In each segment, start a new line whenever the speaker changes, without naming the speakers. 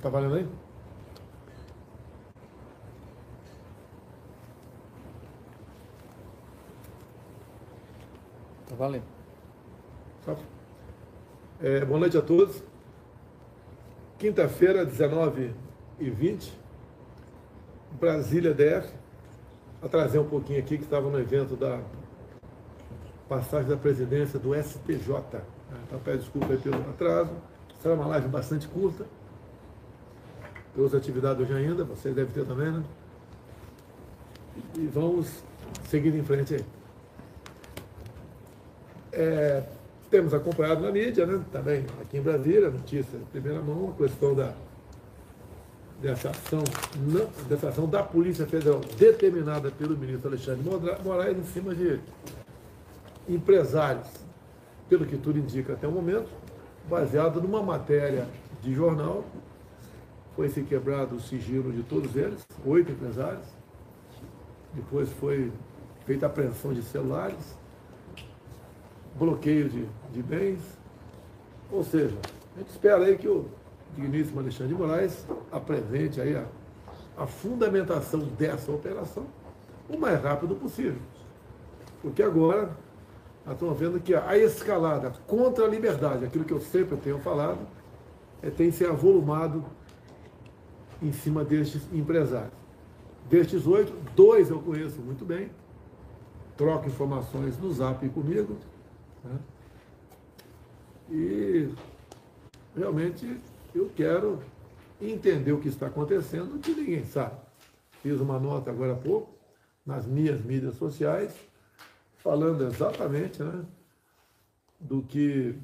Tá valendo aí?
Tá valendo.
Tá. É, boa noite a todos. Quinta-feira, 19 e 20, Brasília DF. Atrasei um pouquinho aqui, que estava no evento da passagem da presidência do STJ. Então peço desculpa aí pelo atraso. Será uma live bastante curta. Trouxe atividade hoje ainda, vocês devem ter também, né? E vamos seguir em frente aí. É, temos acompanhado na mídia, né, também aqui em Brasília, notícia primeira mão, a questão da, dessa, ação, não, dessa ação da Polícia Federal determinada pelo ministro Alexandre Moraes em cima de empresários, pelo que tudo indica até o momento, baseado numa matéria de jornal, foi-se quebrado o sigilo de todos eles, oito empresários, depois foi feita a apreensão de celulares, bloqueio de, de bens. Ou seja, a gente espera aí que o digníssimo Alexandre de Moraes apresente aí a, a fundamentação dessa operação o mais rápido possível. Porque agora nós estamos vendo que a escalada contra a liberdade, aquilo que eu sempre tenho falado, é, tem se avolumado em cima destes empresários. Destes oito, dois eu conheço muito bem, troco informações no zap comigo, né? E realmente eu quero entender o que está acontecendo, que ninguém sabe. Fiz uma nota agora há pouco nas minhas mídias sociais, falando exatamente né, do que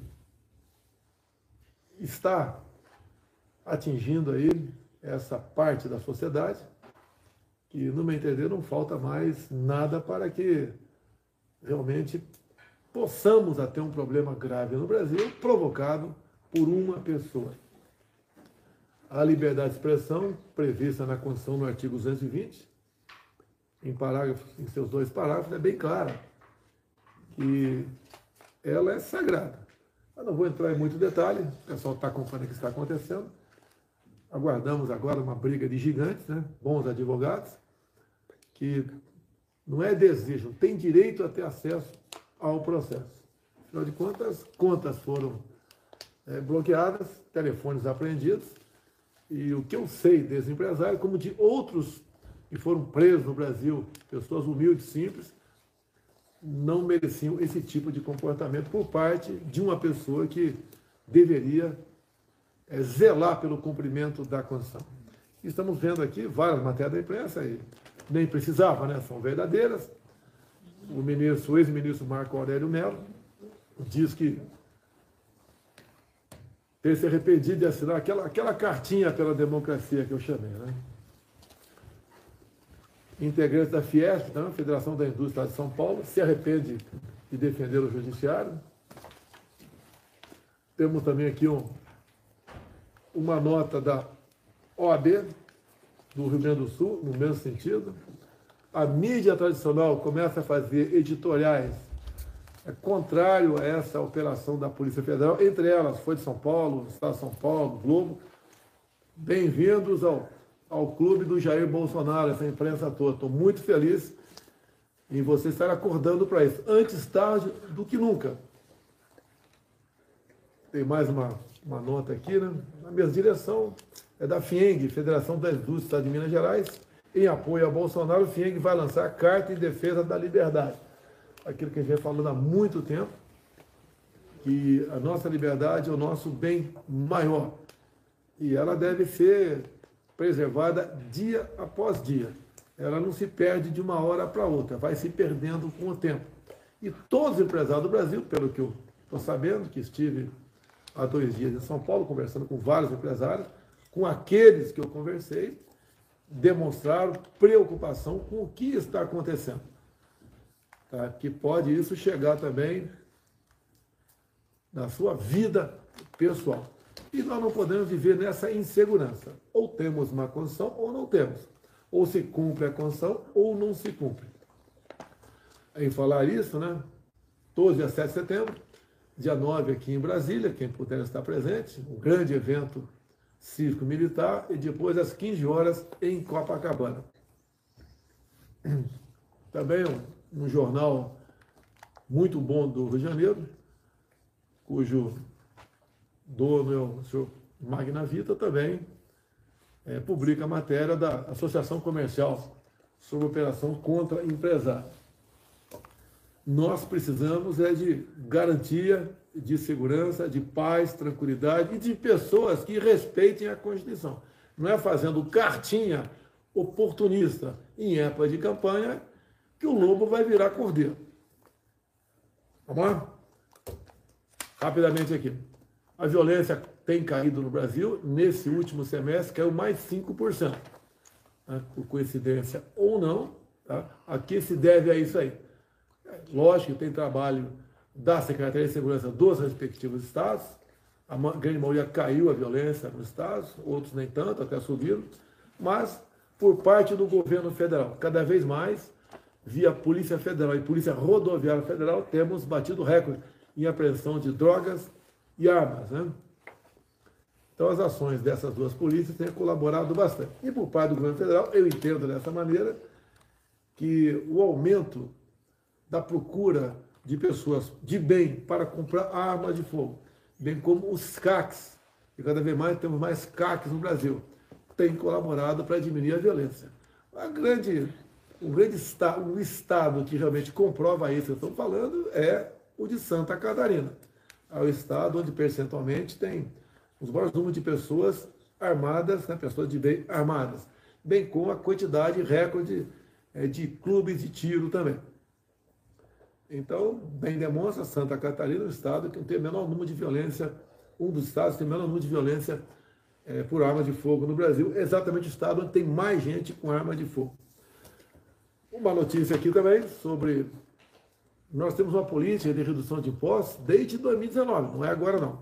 está atingindo aí essa parte da sociedade, que, no meu entender, não falta mais nada para que realmente possamos a ter um problema grave no Brasil provocado por uma pessoa. A liberdade de expressão, prevista na Constituição no artigo 220, em, parágrafos, em seus dois parágrafos, é bem clara que ela é sagrada. Eu não vou entrar em muito detalhe, o pessoal está acompanhando o que está acontecendo. Aguardamos agora uma briga de gigantes, né? bons advogados, que não é desejo, tem direito a ter acesso ao processo. Afinal de contas, contas foram é, bloqueadas, telefones apreendidos, e o que eu sei desse empresário, como de outros que foram presos no Brasil, pessoas humildes, simples, não mereciam esse tipo de comportamento por parte de uma pessoa que deveria é, zelar pelo cumprimento da Constituição. Estamos vendo aqui várias matérias da imprensa, e nem precisava, né? são verdadeiras, o ministro, o ex-ministro Marco Aurélio Mello, diz que ter se arrependido de assinar aquela, aquela cartinha pela democracia que eu chamei, né? Integrante da Fiesp, né? Federação da Indústria de São Paulo, se arrepende de defender o judiciário. Temos também aqui um, uma nota da OAB do Rio Grande do Sul, no mesmo sentido a mídia tradicional começa a fazer editoriais é contrário a essa operação da Polícia Federal, entre elas foi de São Paulo, Estado de São Paulo, Globo. Bem-vindos ao, ao clube do Jair Bolsonaro, essa imprensa toda. Estou muito feliz em você estar acordando para isso. Antes tarde do que nunca. Tem mais uma, uma nota aqui, né? Na mesma direção, é da FIENG, Federação das Indústrias de Minas Gerais em apoio a Bolsonaro, o FIENG vai lançar a Carta em Defesa da Liberdade. Aquilo que a gente vem falando há muito tempo, que a nossa liberdade é o nosso bem maior. E ela deve ser preservada dia após dia. Ela não se perde de uma hora para outra, vai se perdendo com o tempo. E todos os empresários do Brasil, pelo que eu estou sabendo, que estive há dois dias em São Paulo conversando com vários empresários, com aqueles que eu conversei, demonstraram preocupação com o que está acontecendo. Tá? Que pode isso chegar também na sua vida pessoal. E nós não podemos viver nessa insegurança. Ou temos uma condição ou não temos. Ou se cumpre a condição ou não se cumpre. Em falar isso, né? 12 a 7 de setembro, dia 9 aqui em Brasília, quem puder estar presente, um grande evento cívico-militar e depois às 15 horas em Copacabana. Também um, um jornal muito bom do Rio de Janeiro, cujo dono é o senhor Magna Vita, também é, publica a matéria da Associação Comercial sobre operação contra empresário. Nós precisamos é de garantia de segurança, de paz, tranquilidade e de pessoas que respeitem a Constituição. Não é fazendo cartinha oportunista em época de campanha que o lobo vai virar cordeiro. Vamos lá? Rapidamente aqui. A violência tem caído no Brasil. Nesse último semestre, caiu mais 5%. Né? Por coincidência ou não, tá? a que se deve a isso aí? Lógico que tem trabalho da Secretaria de Segurança dos respectivos estados. A grande maioria caiu a violência nos estados, outros nem tanto, até subiram. Mas, por parte do governo federal, cada vez mais, via Polícia Federal e Polícia Rodoviária Federal, temos batido recorde em apreensão de drogas e armas. Né? Então, as ações dessas duas polícias têm colaborado bastante. E por parte do governo federal, eu entendo dessa maneira que o aumento da procura de pessoas de bem para comprar armas de fogo, bem como os CACs, e cada vez mais temos mais CACs no Brasil, tem colaborado para diminuir a violência. A grande, um grande estado, estado que realmente comprova isso que eu estou falando é o de Santa Catarina. É o estado onde percentualmente tem os maiores números de pessoas armadas, né, pessoas de bem armadas, bem como a quantidade recorde é, de clubes de tiro também. Então, bem demonstra Santa Catarina, o estado que tem o menor número de violência, um dos estados que tem o menor número de violência é, por arma de fogo no Brasil, exatamente o estado onde tem mais gente com arma de fogo. Uma notícia aqui também sobre. Nós temos uma política de redução de impostos desde 2019, não é agora não.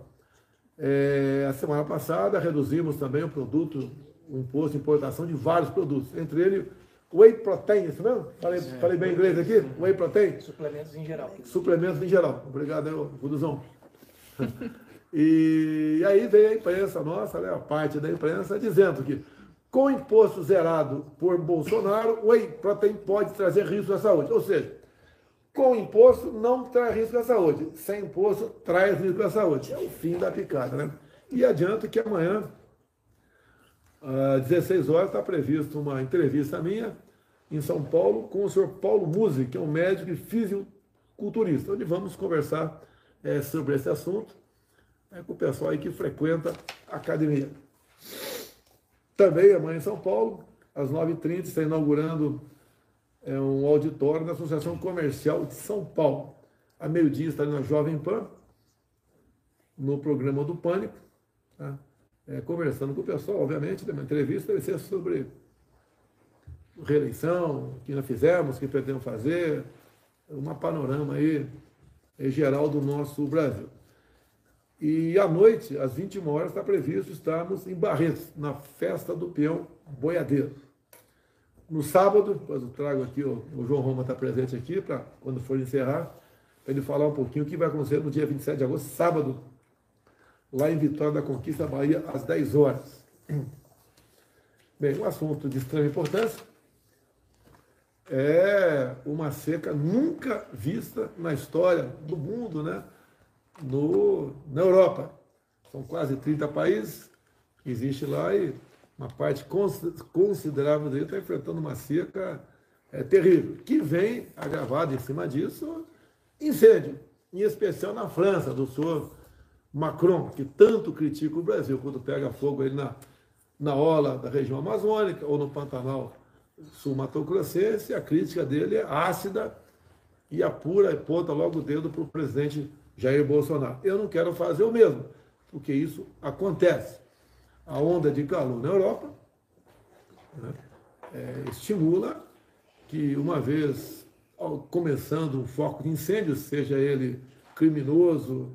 É, a semana passada reduzimos também o produto, o imposto de importação de vários produtos, entre eles Whey protein, isso mesmo? Falei, é, falei bem inglês aqui? Whey protein?
Suplementos em geral.
Suplementos em geral. Obrigado, Ruduzão. e aí veio a imprensa nossa, né, a parte da imprensa, dizendo que com imposto zerado por Bolsonaro, o whey protein pode trazer risco à saúde. Ou seja, com imposto não traz risco à saúde. Sem imposto traz risco à saúde. É o fim da picada, né? E adianto que amanhã às 16 horas está prevista uma entrevista minha em São Paulo com o senhor Paulo Musi, que é um médico e fisiculturista, onde vamos conversar é, sobre esse assunto é, com o pessoal aí que frequenta a academia. Também amanhã em São Paulo, às 9h30, está inaugurando é, um auditório da Associação Comercial de São Paulo. A meio-dia está na Jovem Pan, no programa do Pânico. Tá? É, conversando com o pessoal, obviamente, uma entrevista vai ser sobre reeleição, que nós fizemos, que pretendemos fazer, uma panorama aí é, geral do nosso Brasil. E à noite, às 21 horas, está previsto estarmos em Barretos, na festa do peão boiadeiro. No sábado, depois eu trago aqui, o, o João Roma está presente aqui, para quando for encerrar, para ele falar um pouquinho o que vai acontecer no dia 27 de agosto, sábado, lá em Vitória da Conquista, Bahia, às 10 horas. Bem, um assunto de extrema importância é uma seca nunca vista na história do mundo, né? No, na Europa. São quase 30 países que existe lá e uma parte considerável dele está enfrentando uma seca é, terrível, que vem agravado em cima disso incêndio, em especial na França, do sul Macron, que tanto critica o Brasil quando pega fogo aí na, na ola da região amazônica ou no Pantanal sul-mato-grossense, a crítica dele é ácida e apura e ponta logo o dedo para o presidente Jair Bolsonaro. Eu não quero fazer o mesmo, porque isso acontece. A onda de calor na Europa né, é, estimula que, uma vez começando um foco de incêndio, seja ele criminoso,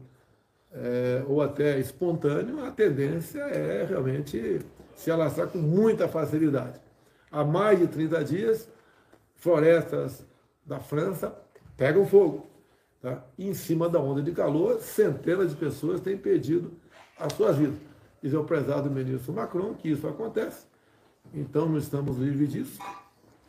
é, ou até espontâneo, a tendência é realmente se alastrar com muita facilidade. Há mais de 30 dias, florestas da França pegam fogo. Tá? Em cima da onda de calor, centenas de pessoas têm perdido as suas vidas. Diz o prezado ministro Macron que isso acontece, então não estamos livres disso.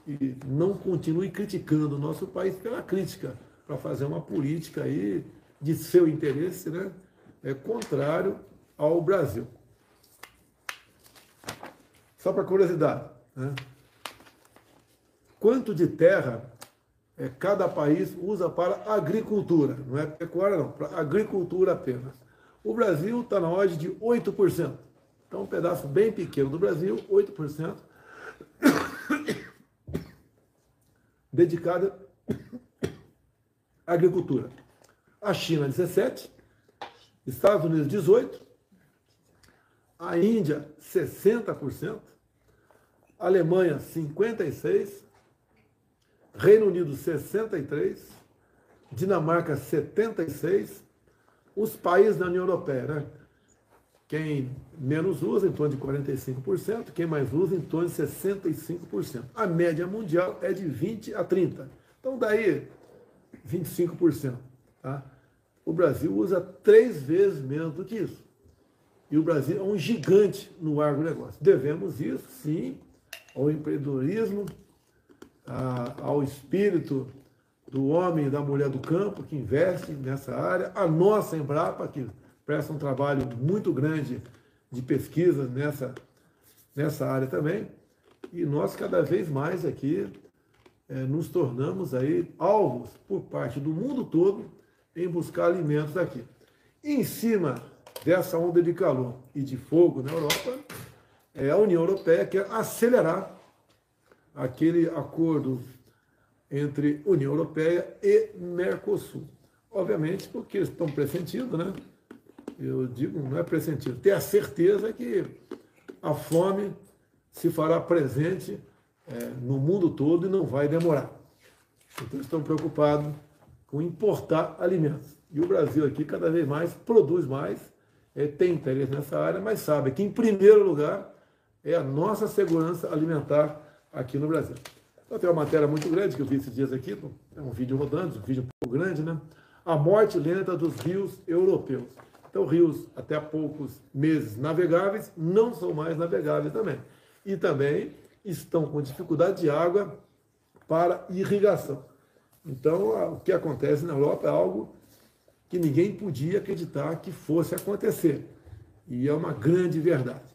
E não continue criticando o nosso país pela crítica, para fazer uma política aí de seu interesse, né? É contrário ao Brasil. Só para curiosidade, né? quanto de terra é, cada país usa para agricultura? Não é pecuária, não, para agricultura apenas. O Brasil está na ordem de 8%. Então, um pedaço bem pequeno do Brasil, 8%, dedicado à agricultura. A China, 17%, Estados Unidos, 18%, a Índia, 60%, Alemanha, 56%, Reino Unido, 63%, Dinamarca, 76%, os países da União Europeia, né? Quem menos usa, em torno de 45%, quem mais usa, em torno de 65%. A média mundial é de 20% a 30%. Então, daí, 25%. Tá? O Brasil usa três vezes menos do que isso. E o Brasil é um gigante no agronegócio. Devemos isso, sim, ao empreendedorismo, ao espírito do homem e da mulher do campo que investe nessa área, a nossa Embrapa, que presta um trabalho muito grande de pesquisa nessa, nessa área também, e nós cada vez mais aqui é, nos tornamos aí alvos por parte do mundo todo em buscar alimentos aqui. em cima dessa onda de calor e de fogo na Europa, é, a União Europeia quer acelerar aquele acordo entre União Europeia e Mercosul. Obviamente, porque eles estão pressentindo, né? Eu digo, não é pressentindo, ter a certeza que a fome se fará presente é, no mundo todo e não vai demorar. Então, estão preocupados com importar alimentos. E o Brasil aqui, cada vez mais, produz mais, é, tem interesse nessa área, mas sabe que, em primeiro lugar, é a nossa segurança alimentar aqui no Brasil. Então, tem uma matéria muito grande que eu vi esses dias aqui, é um vídeo rodando, um vídeo um pouco grande, né? A morte lenta dos rios europeus. Então, rios até há poucos meses navegáveis não são mais navegáveis também. E também estão com dificuldade de água para irrigação. Então, o que acontece na Europa é algo que ninguém podia acreditar que fosse acontecer. E é uma grande verdade.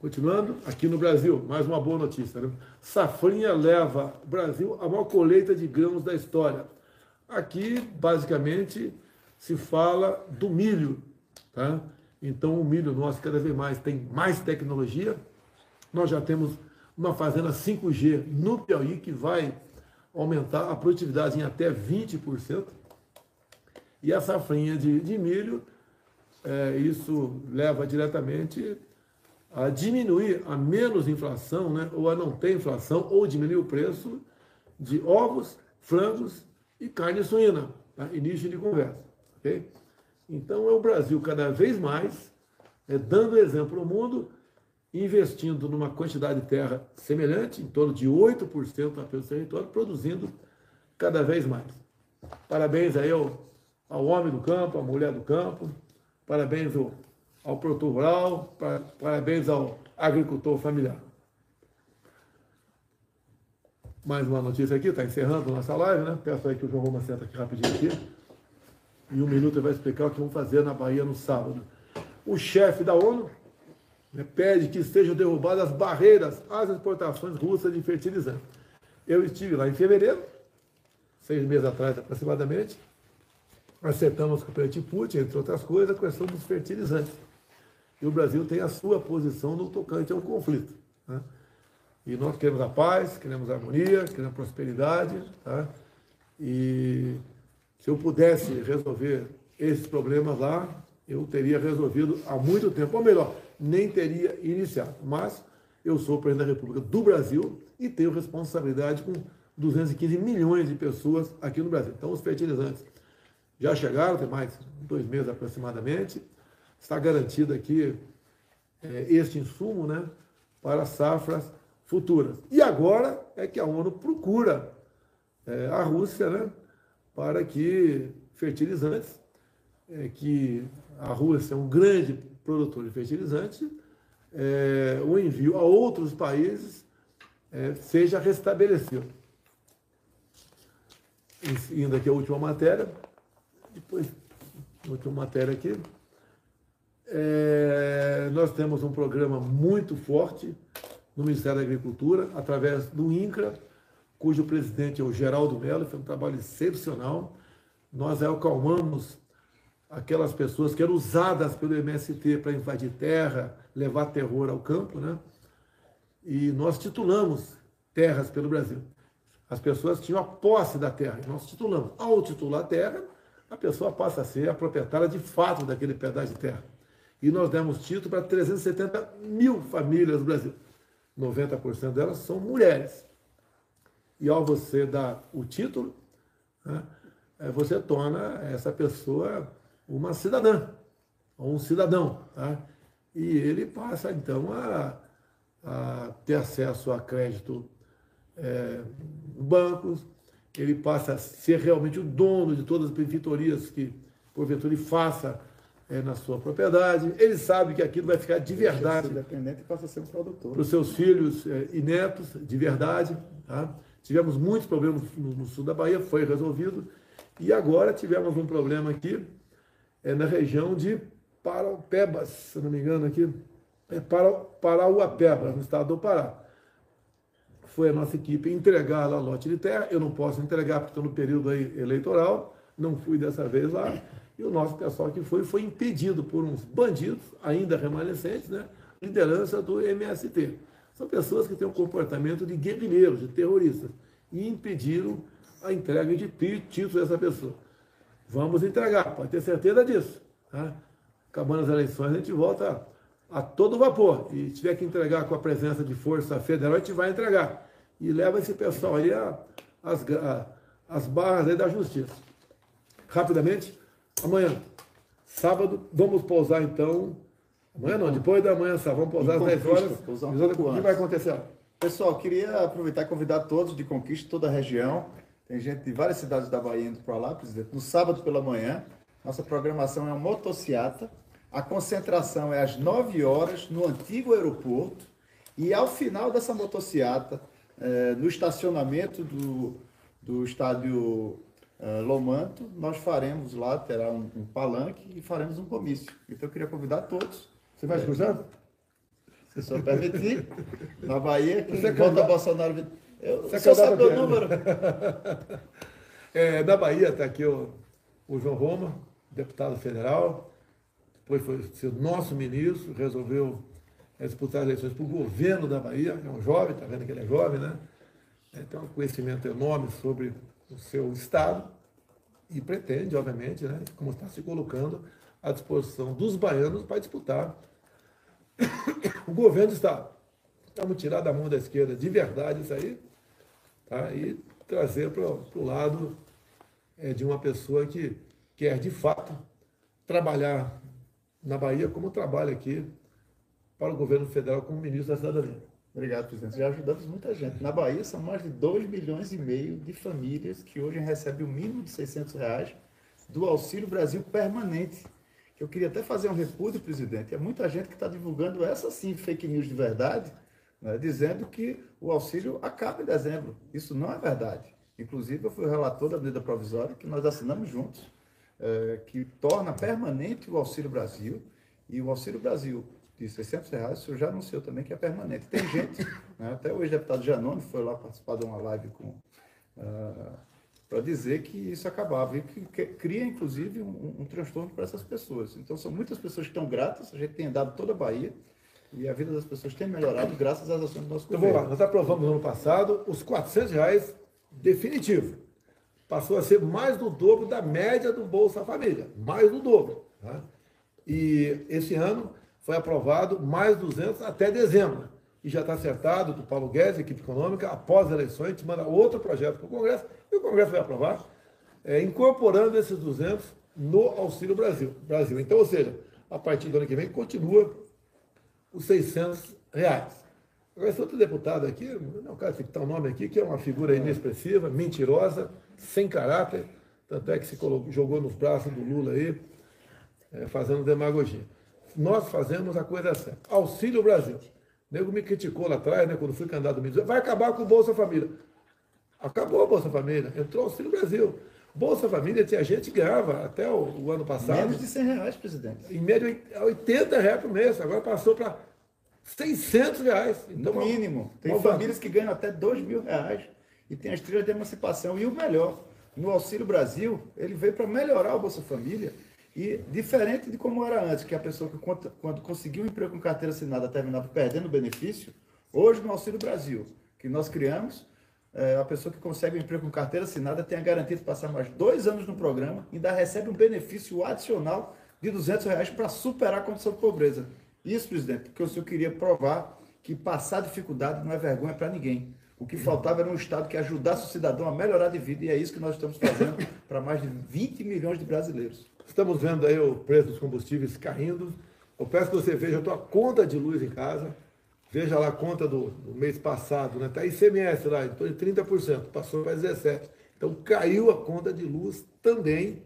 Continuando, aqui no Brasil, mais uma boa notícia. Né? Safrinha leva o Brasil a maior colheita de grãos da história. Aqui, basicamente, se fala do milho. Tá? Então, o milho nosso cada vez mais tem mais tecnologia. Nós já temos uma fazenda 5G no Piauí que vai aumentar a produtividade em até 20%. E a safrinha de, de milho, é, isso leva diretamente a diminuir a menos inflação, né, ou a não ter inflação, ou diminuir o preço de ovos, frangos e carne suína. Tá? Início de conversa. Okay? Então é o Brasil cada vez mais é, dando exemplo ao mundo, investindo numa quantidade de terra semelhante, em torno de 8% apenas do território, produzindo cada vez mais. Parabéns aí ao, ao homem do campo, à mulher do campo, parabéns ao ao produtor rural, parabéns ao agricultor familiar. Mais uma notícia aqui, está encerrando nossa live, né? Peço aí que o João Roma senta aqui rapidinho aqui. E um minuto ele vai explicar o que vamos fazer na Bahia no sábado. O chefe da ONU pede que sejam derrubadas as barreiras às exportações russas de fertilizantes. Eu estive lá em fevereiro, seis meses atrás aproximadamente, acertamos com o presidente Putin, entre outras coisas, a questão dos fertilizantes. E o Brasil tem a sua posição no tocante ao conflito. Né? E nós queremos a paz, queremos a harmonia, queremos a prosperidade. Tá? E se eu pudesse resolver esses problemas lá, eu teria resolvido há muito tempo. Ou melhor, nem teria iniciado. Mas eu sou o presidente da República do Brasil e tenho responsabilidade com 215 milhões de pessoas aqui no Brasil. Então, os fertilizantes já chegaram, tem mais dois meses aproximadamente está garantido aqui é, este insumo né, para safras futuras. E agora é que a ONU procura é, a Rússia né, para que fertilizantes, é, que a Rússia é um grande produtor de fertilizante, é, o envio a outros países é, seja restabelecido. Indo aqui a última matéria, depois, última matéria aqui, é, nós temos um programa muito forte no Ministério da Agricultura, através do INCRA, cujo presidente é o Geraldo Mello, foi um trabalho excepcional. Nós acalmamos aquelas pessoas que eram usadas pelo MST para invadir terra, levar terror ao campo, né? E nós titulamos terras pelo Brasil. As pessoas tinham a posse da terra, e nós titulamos. Ao titular a terra, a pessoa passa a ser a proprietária de fato daquele pedaço de terra. E nós demos título para 370 mil famílias do Brasil. 90% delas são mulheres. E ao você dar o título, né, é, você torna essa pessoa uma cidadã, ou um cidadão. Tá? E ele passa, então, a, a ter acesso a crédito é, bancos, ele passa a ser realmente o dono de todas as benfeitorias que, porventura, ele faça é, na sua propriedade. Ele sabe que aquilo vai ficar de verdade.
Independente passa a ser um produtor.
Para os seus filhos é, e netos, de verdade. Tá? Tivemos muitos problemas no, no, sul da Bahia, foi resolvido. E agora tivemos um problema aqui é, na região de Paraupebas, se não me engano, aqui. É para, Parauapebas, no estado do Pará. Foi a nossa equipe entregar lá lote de terra. Eu não posso entregar porque estou no período eleitoral. Não fui dessa vez lá e o nosso pessoal que foi, foi impedido por uns bandidos, ainda remanescentes, né? liderança do MST. São pessoas que têm um comportamento de guerrilheiros, de terroristas, e impediram a entrega de títulos dessa pessoa. Vamos entregar, pode ter certeza disso. Tá? Acabando as eleições, a gente volta a, todo vapor. E tiver que entregar com a presença de força federal, a gente vai entregar. E leva esse pessoal aí às as barras da justiça. Rapidamente, Amanhã, sábado, vamos pousar então. Amanhã não, depois da manhã, sábado, vamos pousar às 10 horas.
Um o que vai acontecer? Pessoal, queria aproveitar e convidar todos de Conquista, toda a região. Tem gente de várias cidades da Bahia indo para lá, presidente. No sábado pela manhã, nossa programação é uma motociata. A concentração é às 9 horas no antigo aeroporto. E ao final dessa motociata, é, no estacionamento do, do estádio uh, Lomanto, nós faremos lá, terá um, um, palanque e faremos um comício. Então eu queria convidar todos.
Você vai escutar?
Se só permitir, na Bahia, que Você volta Bolsonaro. Eu, Você só sabe o número.
é, na Bahia está aqui o, o João Roma, deputado federal, depois foi ser nosso ministro, resolveu é, disputar as eleições para o governo da Bahia, é um jovem, está vendo que ele é jovem, né? É, tem um conhecimento enorme sobre o seu Estado e pretende, obviamente, né, como está se colocando à disposição dos baianos para disputar o governo do Estado. Vamos tirar da mão da esquerda de verdade isso aí tá, e trazer para o lado é, de uma pessoa que quer, de fato, trabalhar na Bahia como trabalha aqui para o governo federal como ministro da Cidadania.
Obrigado, presidente. Já ajudamos muita gente. Na Bahia são mais de 2 milhões e meio de famílias que hoje recebem o mínimo de 600 reais do Auxílio Brasil permanente. Eu queria até fazer um repúdio, presidente. É muita gente que está divulgando essa sim fake news de verdade, né, dizendo que o auxílio acaba em dezembro. Isso não é verdade. Inclusive, eu fui o relator da medida provisória que nós assinamos juntos, é, que torna permanente o Auxílio Brasil. E o Auxílio Brasil de 600 reais, o senhor já anunciou também que é permanente. Tem gente, né, até o ex-deputado Janone foi lá participar de uma live com uh, ah, para dizer que isso acabava e que, cria, inclusive, um, um transtorno para essas pessoas. Então, são muitas pessoas que estão gratas, a gente tem andado toda a Bahia e a vida das pessoas tem melhorado graças às ações do nosso
então, governo. Vamos lá, nós aprovamos no ano passado os 400 reais definitivo. Passou a ser mais do dobro da média do Bolsa Família, mais do dobro. Tá? E esse ano foi aprovado mais 200 até dezembro. E já está acertado do Paulo Guedes, equipe econômica, após as eleições, a gente manda outro projeto para o Congresso, e o Congresso vai aprovar, é, incorporando esses 200 no Auxílio Brasil. Brasil. Então, ou seja, a partir do ano que vem, continua os 600 reais. Agora, esse outro deputado aqui, não quero citar o nome aqui, que é uma figura inexpressiva, mentirosa, sem caráter, tanto é que se colocou, jogou nos braços do Lula aí, é, fazendo demagogia nós fazemos a coisa certa. Auxílio Brasil. O nego me criticou lá atrás, né, quando fui candidato do Vai acabar com o Bolsa Família. Acabou a Bolsa Família, entrou o Auxílio Brasil. Bolsa Família tinha gente que ganhava até o, o, ano passado.
Menos de 100 reais, presidente.
Em média, 80 reais por mês. Agora passou para 600 reais.
Então, no mínimo. Tem famílias que ganham até 2 mil reais e tem as trilhas de emancipação. E o melhor, no Auxílio Brasil, ele veio para melhorar o Bolsa Família. E diferente de como era antes, que a pessoa que quando conseguiu um emprego com carteira assinada terminava perdendo o benefício, hoje no Auxílio Brasil, que nós criamos, é, a pessoa que consegue um emprego com carteira assinada tem a garantia de passar mais dois anos no programa e ainda recebe um benefício adicional de 200 reais para superar a condição de pobreza. Isso, presidente, porque o senhor queria provar que passar dificuldade não é vergonha para ninguém. O que faltava era um Estado que ajudasse o cidadão a melhorar de vida, e é isso que nós estamos fazendo para mais de 20 milhões de brasileiros.
Estamos vendo aí o preço dos combustíveis caindo. Eu peço que você veja a tua conta de luz em casa. Veja lá a conta do, do mês passado, né? Está ICMS lá, em torno de 30%, passou para 17%. Então caiu a conta de luz também,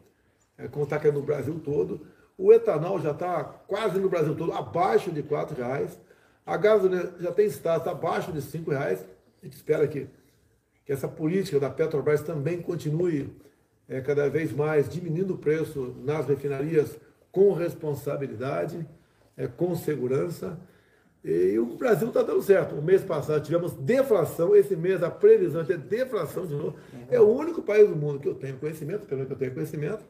é, como está caindo no Brasil todo. O etanol já está quase no Brasil todo abaixo de R$ reais. A gasolina já tem status abaixo de R$ reais. A gente espera que, que essa política da Petrobras também continue é, cada vez mais diminuindo o preço nas refinarias com responsabilidade, é, com segurança. E o Brasil está dando certo. O mês passado tivemos deflação, esse mês a previsão é ter deflação de novo. É o único país do mundo que eu tenho conhecimento, pelo menos que eu tenho conhecimento,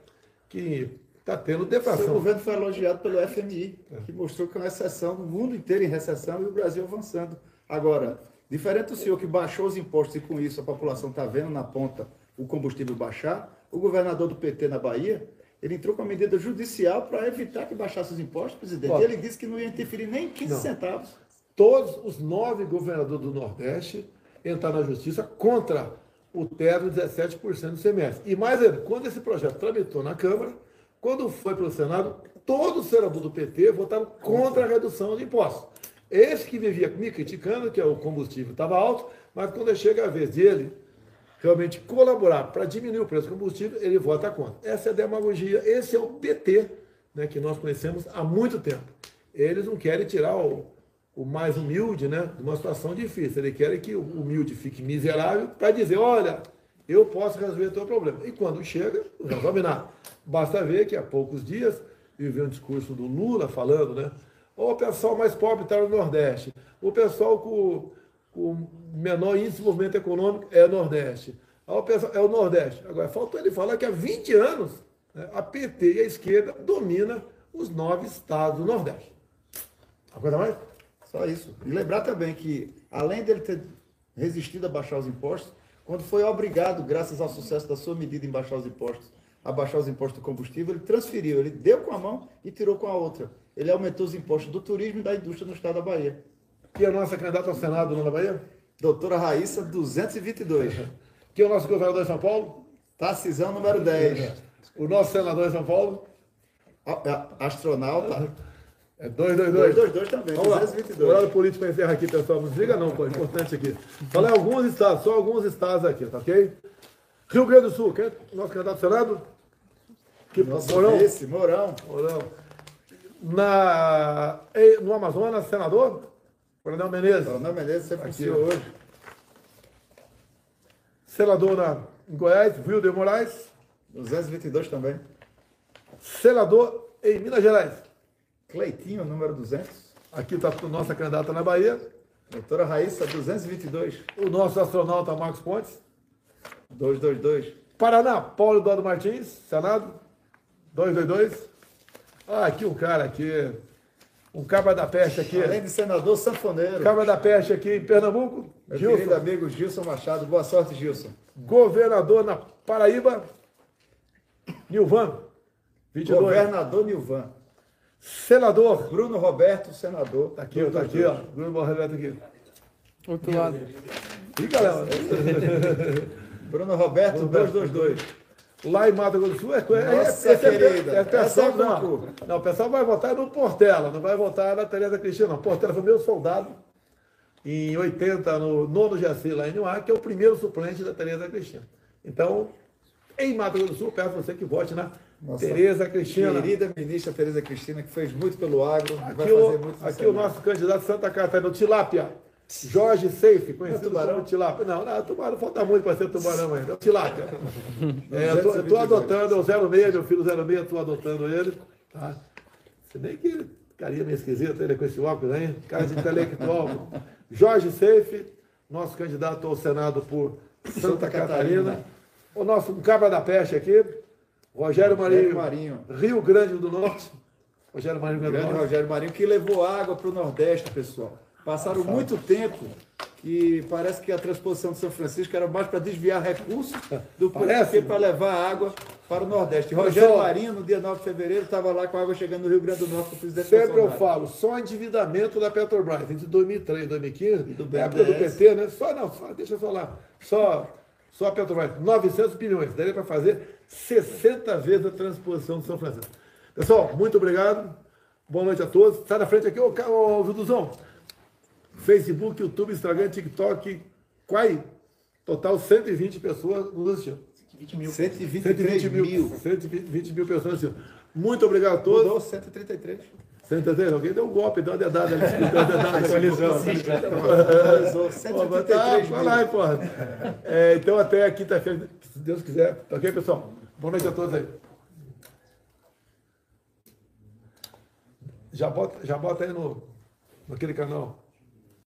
que está tendo deflação. O
governo foi elogiado pelo FMI, que mostrou que é uma recessão, o mundo inteiro em recessão e o Brasil avançando. Agora, diferente do senhor que baixou os impostos e com isso a população está vendo na ponta o combustível baixar, o governador do PT na Bahia, ele entrou com a medida judicial para evitar que baixasse os impostos, presidente. Ele disse que não ia interferir nem 15 não. centavos.
Todos os nove governadores do Nordeste entraram na justiça contra o teto de 17% do semestre. E mais ainda, quando esse projeto tramitou na Câmara, quando foi para o Senado, todos os senadores do PT votaram contra a redução de impostos. Esse que vivia me criticando, que é o combustível estava alto, mas quando chega a vez dele realmente colaborar para diminuir o preço do combustível, ele vota contra. Essa é a demagogia, esse é o PT né, que nós conhecemos há muito tempo. Eles não querem tirar o, o mais humilde né, de uma situação difícil, eles querem que o humilde fique miserável para dizer, olha, eu posso resolver o teu problema. E quando chega, não resolve nada. Basta ver que há poucos dias eu vi um discurso do Lula falando, né? O pessoal mais pobre está no Nordeste, o pessoal com o menor índice de desenvolvimento econômico é o Nordeste. é o Nordeste. Agora, faltou ele falar que há 20 anos né, a PT e a esquerda domina os nove estados do Nordeste.
Coisa mais? Só isso. E lembrar também que, além dele ter resistido a baixar os impostos, quando foi obrigado, graças ao sucesso da sua medida em baixar os impostos, a baixar os impostos do combustível, ele transferiu, ele deu com a mão e tirou com a outra. Ele aumentou os impostos do turismo e da indústria no estado da Bahia.
Que é a nossa candidata ao Senado na Bahia?
Doutora Raíssa, 222.
Que é o nosso governador de São Paulo?
Tarcisão, número 10.
O nosso senador de São Paulo?
Astronauta.
É 222.
222 também, Vamos 222.
Lá. Horário político para encerrar aqui, pessoal. Não desliga não, pô. É importante aqui. Falar alguns estados, só alguns estados aqui, tá ok? Rio Grande do Sul, quem é nosso candidato ao Senado?
Que, Nossa, Mourão. Esse, Mourão.
Mourão. Na, no Amazonas, senador? Coronel Menezes.
Coronel Menezes, você anunciou hoje.
Senador na, em Goiás, Wilder Moraes.
222 também.
Senador em Minas Gerais.
Cleitinho, número 200.
Aqui está a nossa candidata na Bahia.
Doutora Raíssa, 222.
O nosso astronauta Marcos Pontes.
222.
Paraná, Paulo Eduardo Martins, Senado. 222. Ah, aqui um cara aqui um cabra da peste aqui.
Além de senador sanfoneiro.
Cabra da peste aqui em Pernambuco.
Meu Gilson. querido amigo Gilson Machado. Boa sorte, Gilson.
Governador na Paraíba, Nilvan. 22.
Governador Nilvan.
Senador.
Bruno Roberto, senador.
Tá aqui, tá aqui, ó. Bruno Roberto aqui.
Outro lado.
Fica, Léo.
Bruno Roberto, 222
lá em Mato Grosso do Sul, é,
Nossa, é, querida,
é, é, pessoal, é não, não, o pessoal vai votar no Portela, não vai votar na Tereza Cristina, não. Portela foi meu soldado em 80, no nono GAC lá em Nuá, que é o primeiro suplente da Tereza Cristina. Então, em Mato Grosso do Sul, peço você que vote na
Nossa
Tereza Cristina.
Querida ministra Tereza Cristina, que fez muito pelo agro, vai
Aqui,
fazer
o,
muito
aqui o nosso candidato Santa Catarina, o Tilápia. Jorge Seife, conhecido
é tubarão?
como Tilápia. Não, não, tubarão falta muito para ser tubarão ainda. É Tilápia. É,
222.
tô adotando, é o 06, meu filho 06, estou adotando ele. Tá? Se bem que carinha meio esquisita ele com esse óculos aí, cara de intelectual. Jorge Seife, nosso candidato ao Senado por Santa,
Santa
Catarina.
Catarina.
O nosso um cabra da peste aqui, Rogério Marinho,
Marinho.
Rio Grande do Norte. Rogério Marinho, Grande.
Rogério Marinho, que levou água para o Nordeste, pessoal. Passaram muito tempo que parece que a transposição de São Francisco era mais para desviar recursos do que para levar água para o Nordeste. Rogério
só.
Marinho, no dia 9 de fevereiro, estava lá com a água chegando no Rio Grande do Norte com o presidente
Sempre eu
Bolsonaro.
falo, só endividamento da Petrobras, entre 2003 e 2015,
do
época do. PT, né? Só não, só, deixa eu falar, só, só a Petrobras, 900 bilhões, daria para fazer 60 vezes a transposição de São Francisco. Pessoal, muito obrigado, boa noite a todos. Sai da frente aqui, ô, ô Viduzão. Facebook, YouTube, Instagram, TikTok, Quai, total 120 pessoas nos assistindo.
20 mil.
123
120 mil,
mil.
120 mil pessoas assistindo. Muito obrigado a todos.
Mudou 133.
Você entendeu? Alguém deu um golpe, deu uma dedada ali. Deu uma dedada ali.
Atualizou.
Tá,
133
vai lá, porra. É, então até quinta-feira, se Deus quiser. Tá ok, pessoal? Boa noite a todos aí. Já bota, já bota aí no, naquele canal.